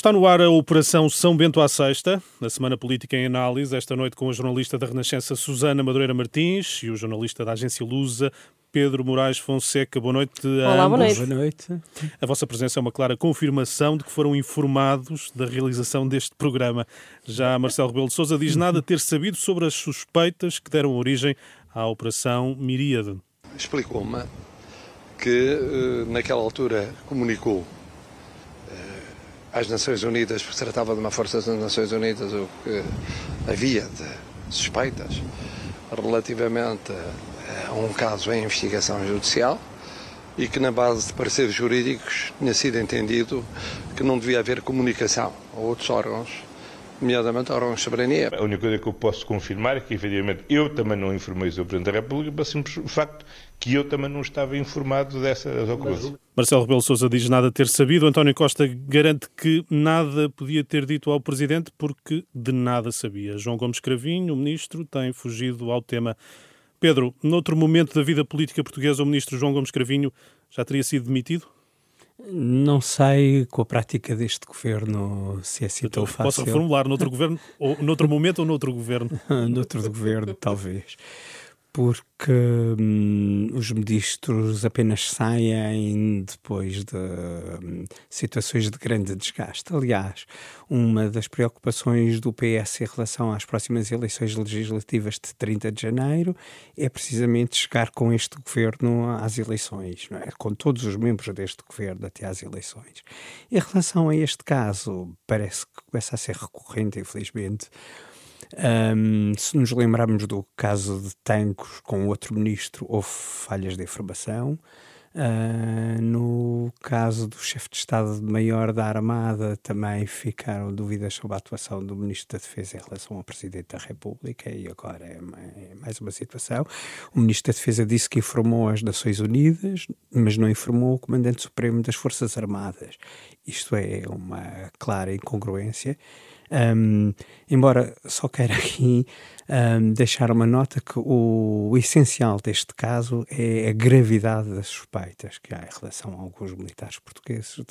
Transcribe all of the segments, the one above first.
Está no ar a Operação São Bento à Sexta, na Semana Política em Análise, esta noite com a jornalista da Renascença Susana Madureira Martins e o jornalista da agência Lusa, Pedro Moraes Fonseca. Boa noite a Olá, ambos. Boa noite. A vossa presença é uma clara confirmação de que foram informados da realização deste programa. Já Marcelo Rebelo de Sousa diz nada ter sabido sobre as suspeitas que deram origem à Operação Miríade. Explicou-me que eh, naquela altura comunicou às Nações Unidas, porque se tratava de uma força das Nações Unidas, o que havia de suspeitas relativamente a um caso em investigação judicial e que, na base de pareceres jurídicos, tinha sido entendido que não devia haver comunicação a outros órgãos, nomeadamente órgãos de soberania. A única coisa que eu posso confirmar é que, efetivamente, eu também não informei o Sr. Presidente da República, pelo simples facto que eu também não estava informado dessas ocorrências. Marcelo Rebelo Sousa diz nada ter sabido. António Costa garante que nada podia ter dito ao Presidente porque de nada sabia. João Gomes Cravinho, o Ministro, tem fugido ao tema. Pedro, noutro momento da vida política portuguesa, o Ministro João Gomes Cravinho já teria sido demitido? Não sei, com a prática deste governo, se é assim tão fácil. Posso reformular, noutro governo, ou noutro momento ou noutro governo? noutro governo, talvez porque hum, os ministros apenas saem depois de hum, situações de grande desgaste. Aliás, uma das preocupações do PS em relação às próximas eleições legislativas de 30 de janeiro é precisamente chegar com este governo às eleições, é? com todos os membros deste governo até às eleições. Em relação a este caso, parece que começa a ser recorrente, infelizmente um, se nos lembrarmos do caso de Tancos com outro ministro, houve falhas de informação. Uh, no caso do chefe de Estado-Maior da Armada, também ficaram dúvidas sobre a atuação do Ministro da Defesa em relação ao Presidente da República, e agora é, é mais uma situação. O Ministro da Defesa disse que informou as Nações Unidas, mas não informou o Comandante Supremo das Forças Armadas. Isto é uma clara incongruência. Um, embora só queira aqui um, deixar uma nota que o, o, essencial deste caso é a gravidade das suspeitas que há em relação a alguns militares portugueses de,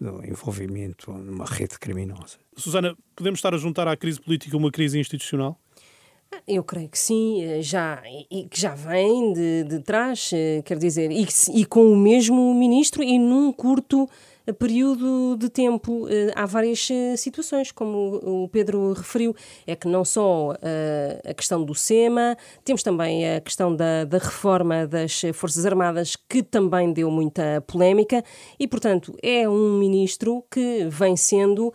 do envolvimento numa rede criminosa. Susana, podemos estar a juntar à crise política uma crise institucional? Eu creio que sim, eh, já, e que já vem de, de trás, eh, quer dizer, e, e com o mesmo ministro e num curto período de tempo. Eh, há várias eh, situações, como o Pedro referiu, é que não só eh, a questão do SEMA, temos também a questão da, da reforma das Forças Armadas, que também deu muita polémica, e, portanto, é um ministro que vem sendo.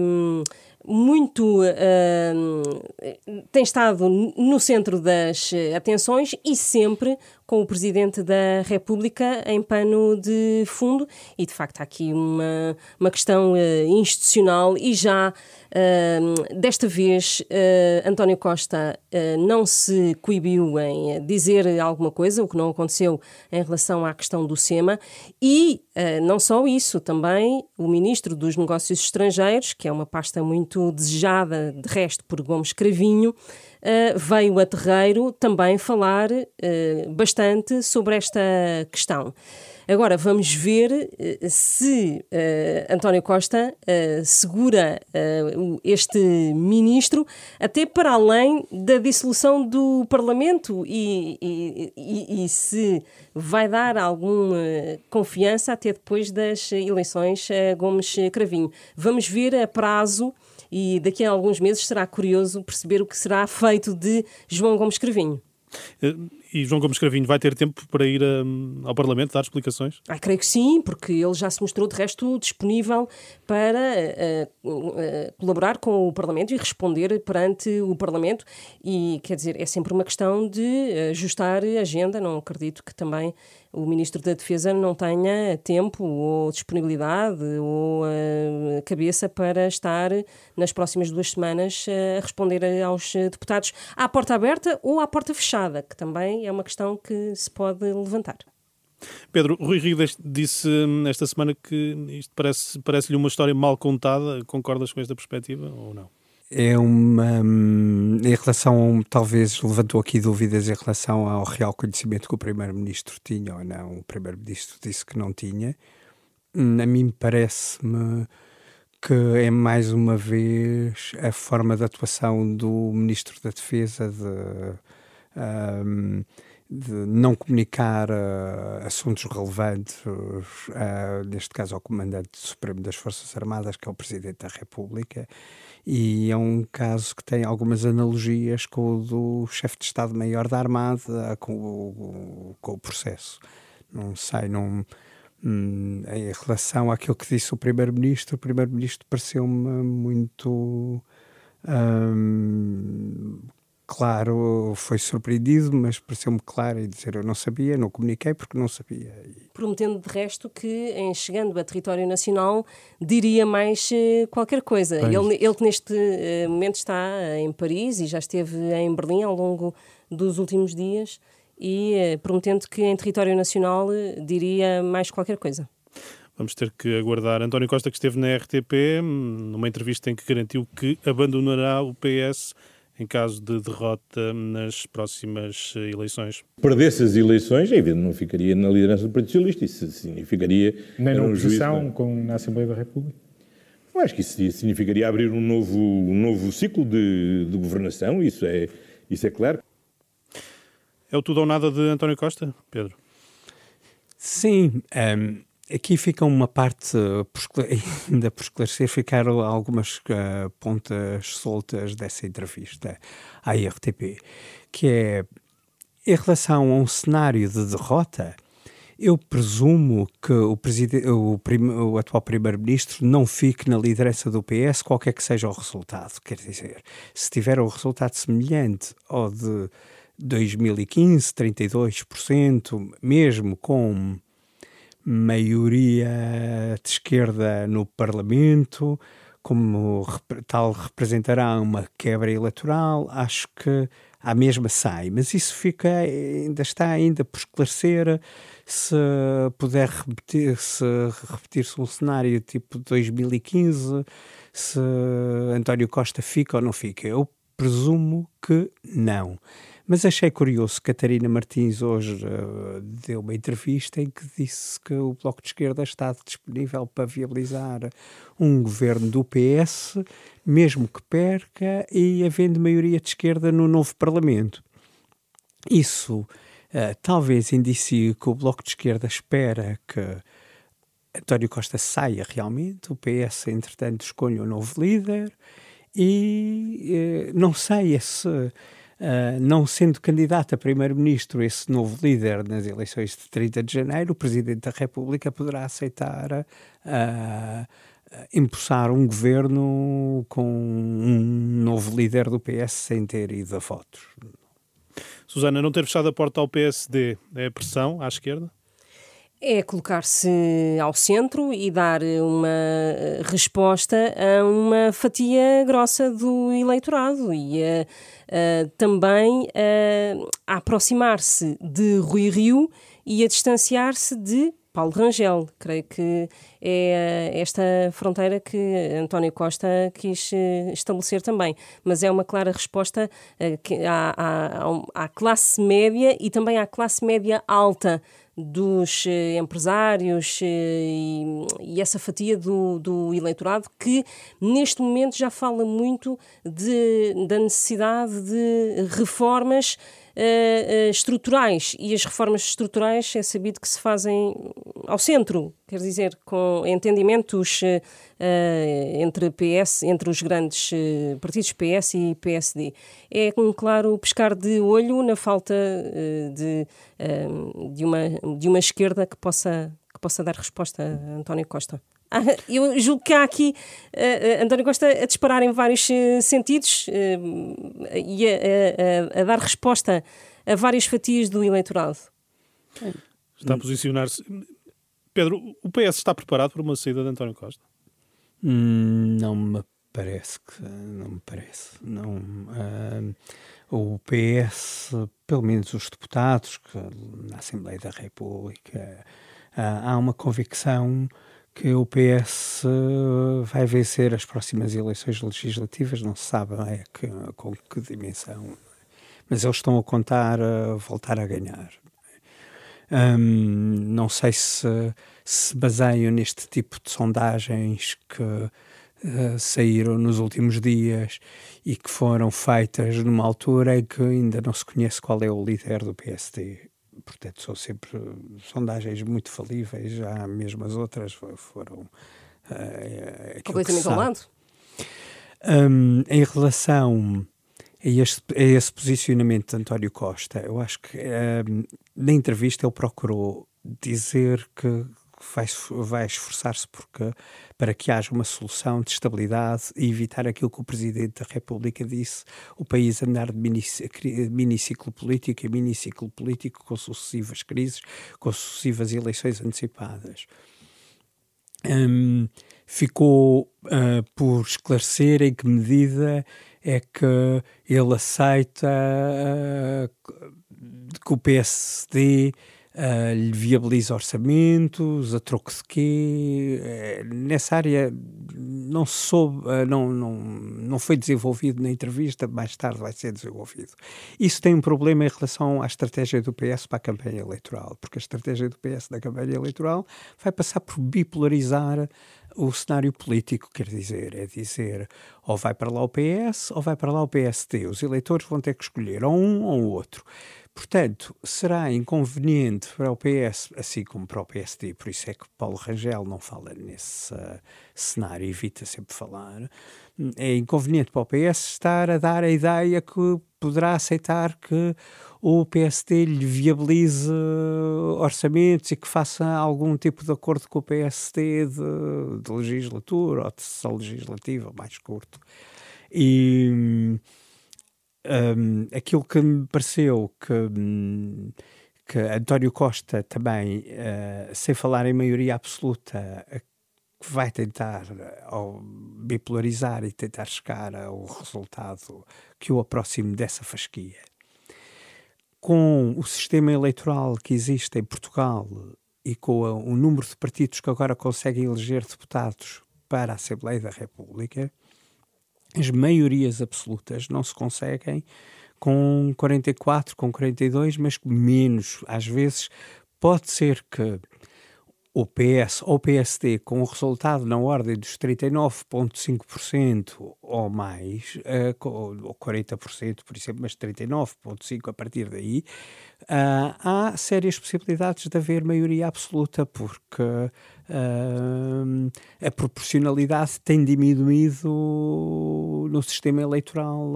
Um, muito uh, tem estado no centro das atenções e sempre com o Presidente da República em pano de fundo. E, de facto, há aqui uma, uma questão uh, institucional e já desta vez uh, António Costa não se coibiu em dizer alguma coisa, o que não aconteceu em relação à questão do SEMA e não só isso, também o Ministro dos Negócios Estrangeiros, que é uma pasta muito desejada, de resto, por Gomes Cravinho, veio a terreiro também falar bastante sobre esta questão. Agora vamos ver uh, se António Costa segura este ministro até para além da dissolução do Parlamento e, e, e, e se vai dar alguma confiança até depois das eleições Gomes Cravinho. Vamos ver a prazo e daqui a alguns meses será curioso perceber o que será feito de João Gomes Cravinho. E João Gomes Cravinho vai ter tempo para ir um, ao Parlamento dar explicações? Ah, creio que sim, porque ele já se mostrou de resto disponível para uh, uh, colaborar com o Parlamento e responder perante o Parlamento. E quer dizer, é sempre uma questão de ajustar a agenda. Não acredito que também o Ministro da Defesa não tenha tempo ou disponibilidade ou uh, cabeça para estar nas próximas duas semanas a responder aos deputados à porta aberta ou à porta fechada, que também é uma questão que se pode levantar. Pedro, Rui Rio disse hum, esta semana que isto parece-lhe parece uma história mal contada. Concordas com esta perspectiva ou não? É uma. Hum, em relação, talvez levantou aqui dúvidas em relação ao real conhecimento que o Primeiro-Ministro tinha ou não. O Primeiro-Ministro disse que não tinha. Hum, a mim parece-me que é mais uma vez a forma de atuação do Ministro da Defesa de, um, de não comunicar uh, assuntos relevantes, uh, neste caso ao Comandante Supremo das Forças Armadas, que é o Presidente da República, e é um caso que tem algumas analogias com o do chefe de Estado-Maior da Armada, com o, com o processo. Não sei, não Hum, em relação àquilo que disse o Primeiro-Ministro, o Primeiro-Ministro pareceu-me muito hum, claro, foi surpreendido, mas pareceu-me claro e dizer eu não sabia, não comuniquei porque não sabia. Prometendo de resto que, em chegando a território nacional, diria mais uh, qualquer coisa. Ele, ele que neste uh, momento está em Paris e já esteve em Berlim ao longo dos últimos dias e eh, prometendo que em território nacional eh, diria mais qualquer coisa. Vamos ter que aguardar. António Costa, que esteve na RTP, numa entrevista em que garantiu que abandonará o PS em caso de derrota nas próximas eh, eleições. Perdesse as eleições, é evidente, não ficaria na liderança do Partido Socialista. Isso significaria. Nem na oposição, um com, na Assembleia da República? Eu acho que isso significaria abrir um novo, um novo ciclo de, de governação, isso é, isso é claro. É o tudo ou nada de António Costa, Pedro? Sim. Um, ehm, aqui fica uma parte, ainda por esclarecer, ficaram algumas uh, pontas soltas dessa entrevista à IRTP, que é em relação a um cenário de derrota. Eu presumo que o, o, o atual Primeiro-Ministro não fique na liderança do PS, qualquer que seja o resultado. Quer dizer, se tiver um resultado semelhante ao de 2015, 32%, mesmo com maioria de esquerda no Parlamento, como tal representará uma quebra eleitoral, acho que a mesma sai, mas isso fica ainda está ainda por esclarecer se puder repetir se repetir-se um cenário tipo 2015, se António Costa fica ou não fica. Eu presumo que não. Mas achei curioso, Catarina Martins hoje uh, deu uma entrevista em que disse que o Bloco de Esquerda está disponível para viabilizar um governo do PS, mesmo que perca, e havendo maioria de esquerda no novo Parlamento. Isso uh, talvez indicie que o Bloco de Esquerda espera que António Costa saia realmente, o PS, entretanto, escolha um novo líder, e uh, não sei se Uh, não sendo candidato a primeiro-ministro esse novo líder nas eleições de 30 de janeiro, o Presidente da República poderá aceitar uh, impulsar um governo com um novo líder do PS sem ter ido a votos. Susana, não ter fechado a porta ao PSD é pressão à esquerda? É colocar-se ao centro e dar uma resposta a uma fatia grossa do eleitorado e a, a, também a, a aproximar-se de Rui Rio e a distanciar-se de Paulo Rangel. Creio que é esta fronteira que António Costa quis eh, estabelecer também. Mas é uma clara resposta eh, à, à, à classe média e também à classe média alta dos eh, empresários eh, e, e, essa fatia do, do eleitorado que neste momento já fala muito de, da necessidade de reformas uh, estruturais e as reformas estruturais é sabido que se fazem ao centro, quer dizer, com entendimentos uh, entre PS, entre os grandes partidos PS e PSD. É um claro pescar de olho na falta de, de, uma, de uma esquerda que possa, que possa dar resposta a António Costa. Ah, eu julgo que há aqui uh, António Costa a disparar em vários uh, sentidos uh, e a, a, a, dar resposta a várias fatias do eleitorado. Está a posicionar-se. Pedro, o PS está preparado para uma saída de António Costa? Hum, não me parece que não me parece. Não, o PS, pelo menos os deputados que, na Assembleia da República, há uma convicção que o PS eh, vai vencer as próximas eleições legislativas, não se sabe é, que, com que dimensão, mas eles estão a contar voltar a ganhar. não sei se se baseiam neste tipo de sondagens que uh, saíram nos últimos dias e que foram feitas numa altura em que ainda não se conhece qual é o líder do PSD. Portanto, são sempre sondagens muito falíveis, já mesmo as outras foram. Uh, Completamente ao lado? Um, em relação a esse, a esse, posicionamento de António Costa, eu acho que um, na entrevista ele procurou dizer que vai, vai esforçar-se para que haja uma solução de estabilidade e evitar aquilo que o Presidente da República disse, o país andar de miniciclo político e miniciclo político com sucessivas crises, com sucessivas eleições antecipadas. Um, ficou uh, por esclarecer em que medida é que ele aceita uh, que o PSD uh, lhe viabiliza orçamentos, a troco de quê? Uh, nessa área não soube, uh, não, não, não foi desenvolvido na entrevista, mais tarde vai ser desenvolvido. Isso tem um problema em relação à estratégia do PS para a campanha eleitoral, porque a estratégia do PS da campanha eleitoral vai passar por bipolarizar o cenário político, quer dizer, é dizer ou vai para lá o PS ou vai para lá o PSD. Os eleitores vão ter que escolher ou um ou outro. Portanto, será inconveniente para o PS, assim como para o PSD, por isso é que Paulo Rangel não fala nesse uh, cenário, evita sempre falar. É inconveniente para o PS estar a dar a ideia que poderá aceitar que o PSD lhe viabilize orçamentos e que faça algum tipo de acordo com o PSD de, de legislatura ou de sessão legislativa mais curto. E um, aquilo que me pareceu que, hum, que António Costa também, uh, sem falar em maioria absoluta, que vai tentar ao bipolarizar e tentar chegar ao resultado que o aproxime dessa fasquia. Com o sistema eleitoral que existe em Portugal e com o número de partidos que agora conseguem eleger deputados para a Assembleia da República, as maiorias absolutas não se conseguem com 44, com 42, mas menos. Às vezes pode ser que o PS ou PSD com o resultado na ordem dos 39,5% ou mais, uh, ou 40%, por exemplo, mas 39,5% a partir daí, uh, há sérias possibilidades de haver maioria absoluta, porque uh, a proporcionalidade tem diminuído no sistema eleitoral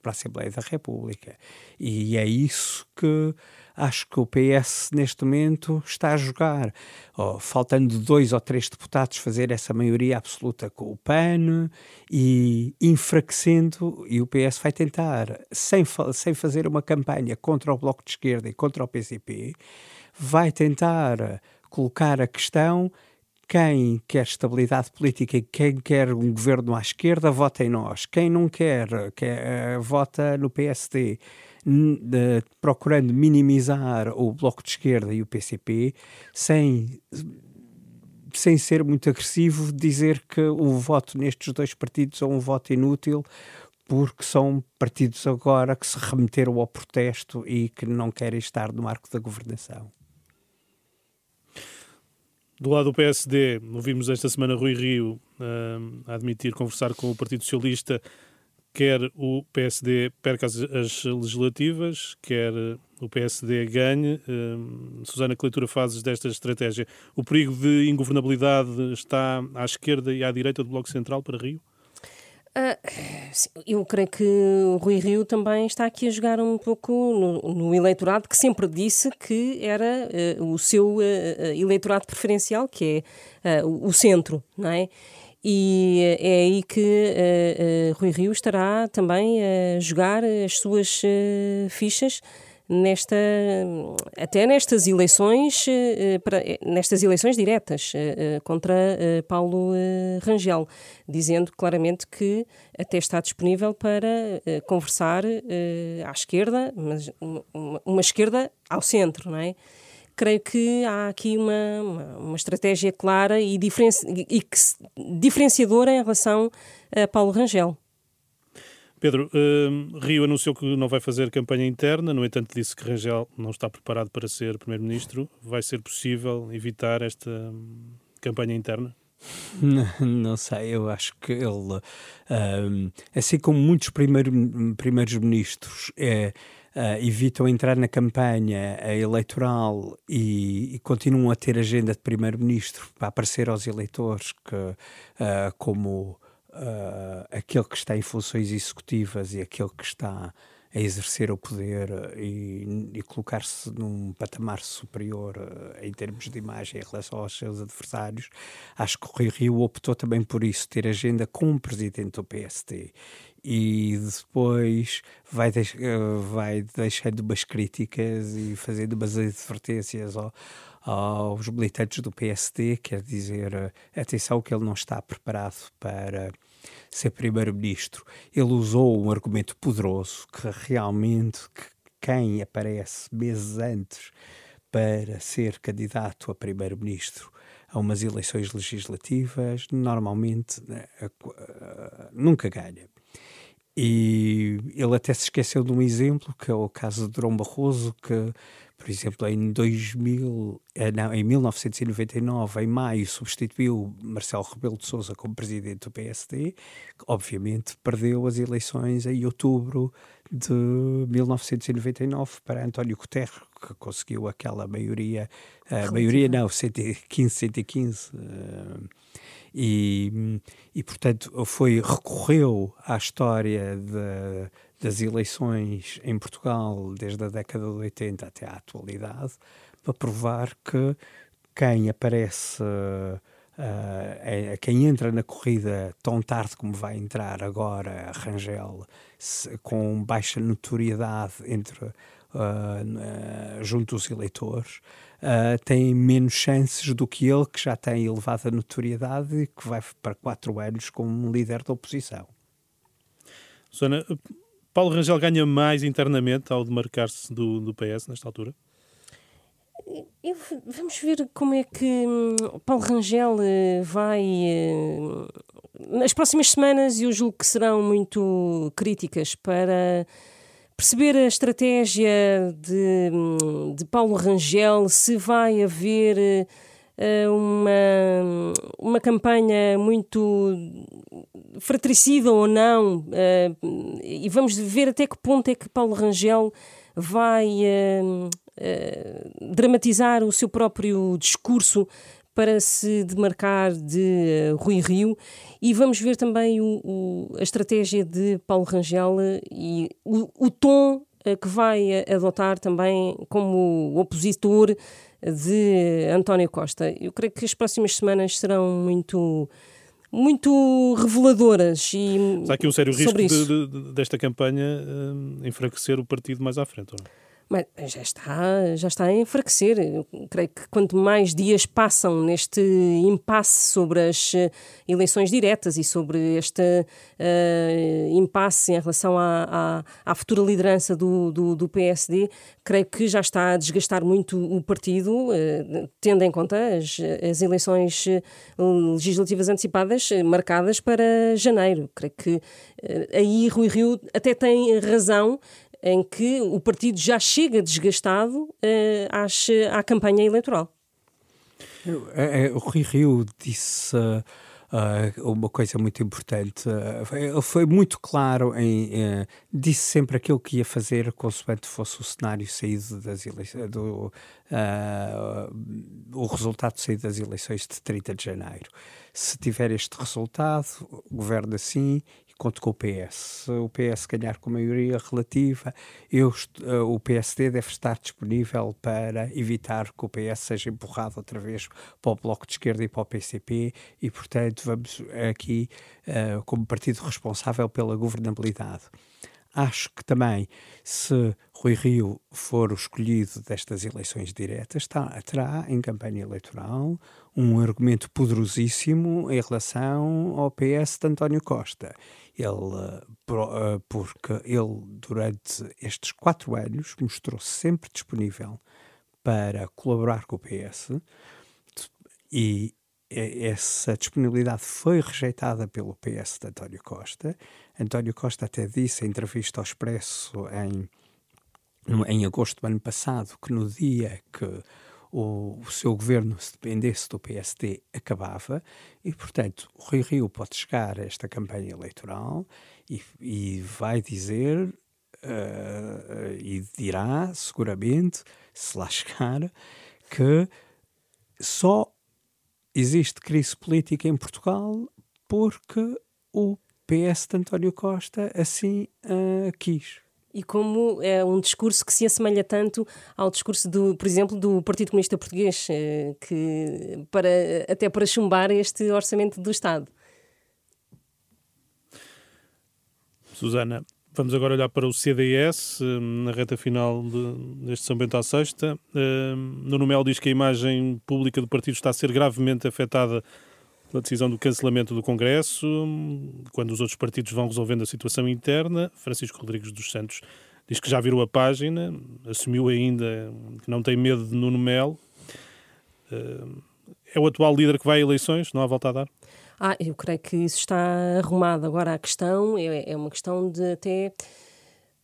para a Assembleia da República. E é isso que acho que o PS neste momento está a jogar, oh, faltando dois ou três deputados fazer essa maioria absoluta com o PAN e enfraquecendo, e o PS vai tentar, sem, sem fazer uma campanha contra o Bloco de Esquerda e contra o PCP, vai tentar colocar a questão quem quer estabilidade política e quem quer um governo à esquerda, vota em nós. Quem não quer, quer vota no PSD de, procurando minimizar o Bloco de Esquerda e o PCP, sem, sem ser muito agressivo, dizer que o voto nestes dois partidos é um voto inútil, porque são partidos agora que se remeteram ao protesto e que não querem estar no marco da governação. Do lado do PSD, ouvimos esta semana Rui Rio uh, admitir conversar com o Partido Socialista quer o PSD perca as, as legislativas, quer o PSD ganhe. Uh, Susana, que leitura fazes desta estratégia? O perigo de ingovernabilidade está à esquerda e à direita do Bloco Central para Rio? Uh, eu creio que o Rui Rio também está aqui a jogar um pouco no, no eleitorado que sempre disse que era uh, o seu uh, eleitorado preferencial, que é o centro, não é? E é aí que uh, uh, Rui Rio estará também a jogar as suas fichas nesta até nestas eleições nestas eleições diretas contra Paulo Rangel dizendo claramente que até está disponível para conversar à esquerda mas uma esquerda ao centro não é creio que há aqui uma, uma, uma estratégia clara e, diferenci e que, diferenciadora em relação a Paulo Rangel. Pedro, uh, Rio anunciou que não vai fazer campanha interna, no entanto disse que Rangel não está preparado para ser Primeiro-Ministro. Vai ser possível evitar esta hum, campanha interna? Não, não sei, eu acho que ele, um, assim como muitos primeiro, primeiros ministros, é, uh, evitam entrar na campanha eleitoral e, e, continuam a ter agenda de primeiro-ministro para aparecer aos eleitores que, uh, como uh, aquele que está em funções executivas e aquele que está a exercer o poder e, e colocar-se num patamar superior uh, em termos de imagem em relação aos seus adversários, acho que o Rui Rio optou também por isso, ter agenda com o presidente do PST e depois vai, deix uh, vai deixando umas críticas e fazendo umas advertências ao, aos militantes do PSD, quer dizer, atenção que ele não está preparado para ser primeiro-ministro. Ele usou um argumento poderoso que realmente que quem aparece meses antes para ser candidato a primeiro-ministro a umas eleições legislativas, normalmente né, nunca ganha. E ele até se esqueceu de um exemplo, que é o caso de Dom Barroso, que por exemplo, em 2000, eh, não, em 1999, em maio, substituiu Marcelo Rebelo de Sousa como presidente do PSD, que obviamente perdeu as eleições em outubro de 1999 para António Guterres, que conseguiu aquela maioria, a uh, maioria não, 115, 115. Uh, e, e, portanto, foi, recorreu à história de das eleições em Portugal desde a década de 80 até à atualidade para provar que quem aparece, uh, é, quem entra na corrida tão tarde como vai entrar agora, Rangel, se, com baixa notoriedade entre, uh, junto dos eleitores, uh, tem menos chances do que ele, que já tem elevada notoriedade e que vai para quatro anos como líder da oposição. Susana, Paulo Rangel ganha mais internamente ao demarcar-se do, do PS nesta altura? Eu, vamos ver como é que hum, Paulo Rangel eh, vai. Eh, nas próximas semanas, eu julgo que serão muito críticas para perceber a estratégia de, hum, de Paulo Rangel, se vai haver eh, uma, uma campanha muito fratricida ou não, eh, e vamos ver até que ponto é que Paulo Rangel vai eh, dramatizar o seu próprio discurso para se demarcar de Rui Rio. E vamos ver também o, o, a estratégia de Paulo Rangel e o, o tom que vai adotar também como opositor de António Costa. Eu creio que as próximas semanas serão muito muito reveladoras e Mas há aqui um sério risco de, de, desta campanha uh, enfraquecer o partido mais à frente, ou não? Mas já está, já está a enfraquecer. Eu creio que quanto mais dias passam neste impasse sobre as eh, eleições diretas e sobre este uh, impasse em relação à, à, à futura liderança do, do, do, PSD, creio que já está a desgastar muito o partido, uh, tendo em conta as, as eleições legislativas antecipadas marcadas para janeiro. Creio que aí Rui Rio até tem razão em que o partido já chega desgastado uh, às, à campanha eleitoral. O Rui Rio disse uh, uh, uma coisa muito importante. ele foi muito claro em. disse sempre aquilo que ia fazer, consoante fosse o cenário saído das eleições. Do, o resultado saído das eleições de 30 de janeiro. Se tiver este resultado, governa assim conto com o PS. O PS ganhar com maioria relativa, eu, uh, o PSD deve estar disponível para evitar que o PS seja empurrado outra vez para o Bloco de Esquerda e para o PCP e, portanto, vamos aqui uh, como partido responsável pela governabilidade. Acho que também, se Rui Rio for o escolhido destas eleições diretas, está, terá em campanha eleitoral um argumento poderosíssimo em relação ao PS de António Costa. Ele, eh, porque ele, durante estes quatro anos, mostrou-se sempre disponível para colaborar com o PS e essa disponibilidade foi rejeitada pelo PS de António Costa. António Costa até disse em entrevista ao Expresso em, em agosto do ano passado que no dia que o, o, seu governo, se dependesse do PSD, acabava. E, portanto, o Rui Rio pode chegar a esta campanha eleitoral e, e vai dizer uh, e dirá, seguramente, se lá chegar, que só existe crise política em Portugal porque o PS de António Costa assim uh, quis. E como é um discurso que se assemelha tanto ao discurso, do, por exemplo, do Partido Comunista Português, eh, que para, até para chumbar este orçamento do Estado. Susana, vamos agora olhar para o CDS, eh, na reta final de, deste São Bento à Sexta. Nuno Melo diz que a imagem pública do partido está a ser gravemente afetada pela decisão do cancelamento do Congresso, quando os outros partidos vão resolvendo a situação interna. Francisco Rodrigues dos Santos diz que já virou a página, assumiu ainda que não tem medo de Nuno Melo. Eh, é o atual líder que vai a eleições, não há volta a dar? Ah, eu creio que isso está arrumado. Agora a questão é, é uma questão de até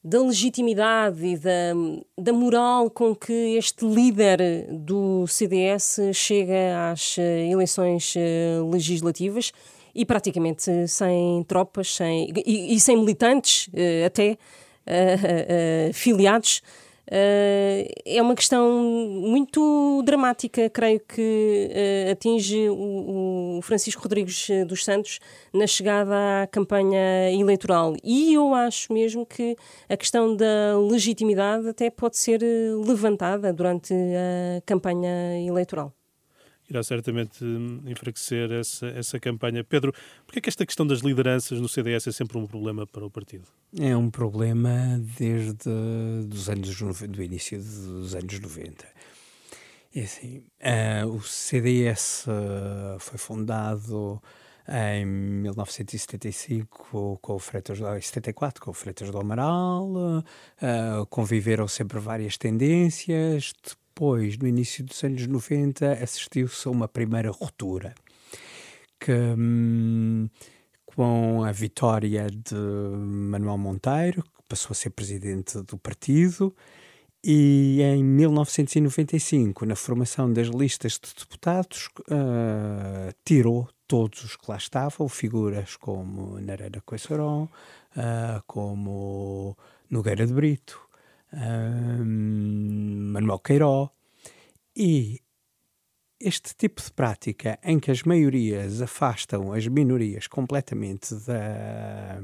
da legitimidade e da, da moral com que este líder do CDS chega às eh, eleições eh, legislativas e praticamente sem tropas sem, e, e sem militantes eh, até filiados é uma questão muito dramática, creio que uh, atinge o, o, Francisco Rodrigues dos Santos na chegada à campanha eleitoral. E eu acho mesmo que a questão da legitimidade até pode ser levantada durante a campanha eleitoral irá certamente hum, enfraquecer essa, essa campanha. Pedro, porquê é que esta questão das lideranças no CDS é sempre um problema para o partido? É um problema desde dos anos, do início dos anos 90. É assim, uh, o CDS eh, foi fundado em 1975 com o Freitas do, 74 com o Freitas do Amaral, uh, conviveram sempre várias tendências, depois, no início dos anos 90, assistiu-se a uma primeira ruptura que, hum, com a vitória de Manuel Monteiro, que passou a ser presidente do partido, e em 1995, na formação das listas de deputados, uh, tirou todos os que lá estavam, figuras como Narana Coissaron, uh, como Nogueira de Brito, Manuel Queiró, e este tipo de prática em que as maiorias afastam as minorias completamente da,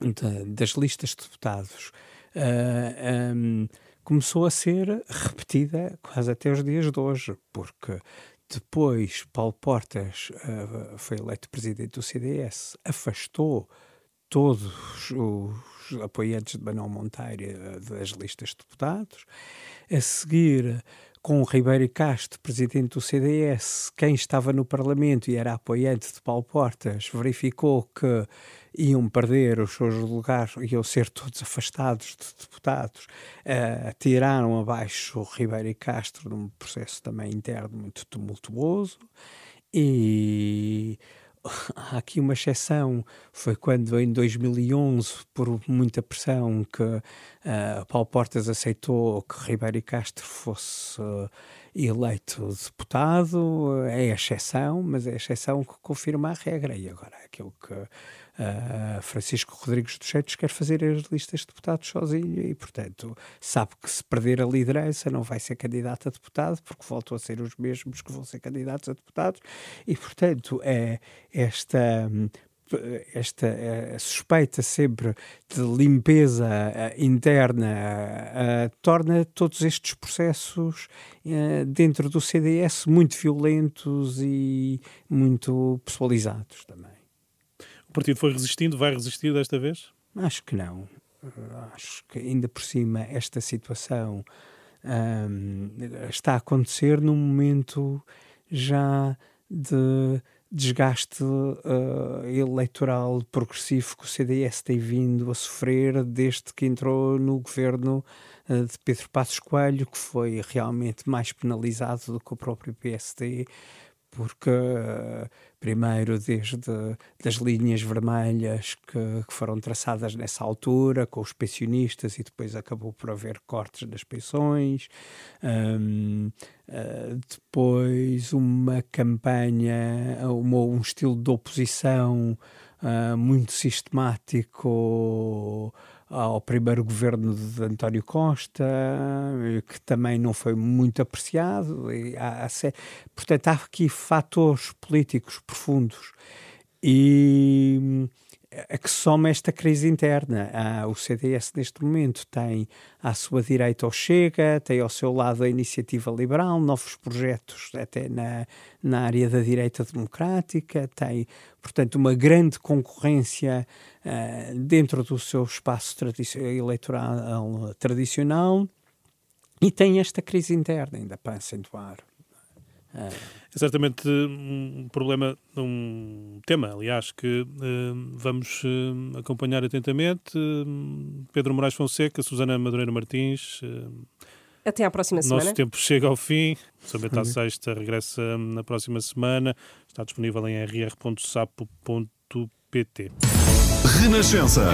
da das listas de deputados uh, um, começou a ser repetida quase até os dias de hoje, porque depois Paulo Portas uh, foi eleito presidente do CDS, afastou todos os apoiantes de Manuel Monteiro eh, das listas de deputados. A seguir, com Ribeiro Castro, presidente do CDS, quem estava no Parlamento e era apoiante de Paulo Portas, verificou que iam perder os seus lugares, iam ser todos afastados de deputados, uh, tiraram abaixo Ribeiro Castro num processo também interno muito tumultuoso e há aqui uma exceção, foi quando em 2011, por muita pressão, que uh, Paulo Portas aceitou que Ribeiro e Castro fosse uh, eleito deputado, é exceção, mas é exceção que confirma a regra, e agora aquilo que Uh, Francisco Rodrigues dos Santos quer fazer as listas de deputados sozinho e, portanto, sabe que se perder a liderança não vai ser candidato a deputado, porque voltam a ser os mesmos que vão ser candidatos a deputados, e, portanto, é esta esta uh, suspeita sempre de limpeza uh, interna uh, torna todos estes processos dentro do CDS muito violentos e muito pessoalizados também. O partido foi resistindo, vai resistir desta vez? Acho que não. Acho que ainda por cima esta situação um, está a acontecer num momento já de desgaste uh, eleitoral progressivo que o CDS tem vindo a sofrer desde que entrou no governo uh, de Pedro Passos Coelho, que foi realmente mais penalizado do que o próprio PSD porque primeiro desde das linhas vermelhas que, que, foram traçadas nessa altura com os pensionistas e depois acabou por haver cortes das pensões um, uh, depois uma campanha uma, um estilo de oposição uh, muito sistemático ao primeiro governo de António Costa, que também não foi muito apreciado. E há, portanto, há aqui fatores políticos profundos. E a que soma esta crise interna. Ah, o CDS, neste momento, tem à sua direita o Chega, tem ao seu lado a Iniciativa Liberal, novos projetos até na, na área da direita democrática, tem, portanto, uma grande concorrência ah, dentro do seu espaço eleitoral tradicional e tem esta crise interna ainda para acentuar. É certamente um problema, um tema, aliás, que uh, vamos uh, acompanhar atentamente. Uh, Pedro Moraes Fonseca, Susana Madureira Martins. Até à próxima semana. Nosso tempo chega ao fim. Sabeta à Sexta regressa na próxima semana. Está disponível em rr.sapo.pt. Renascença.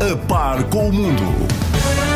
A par com o mundo.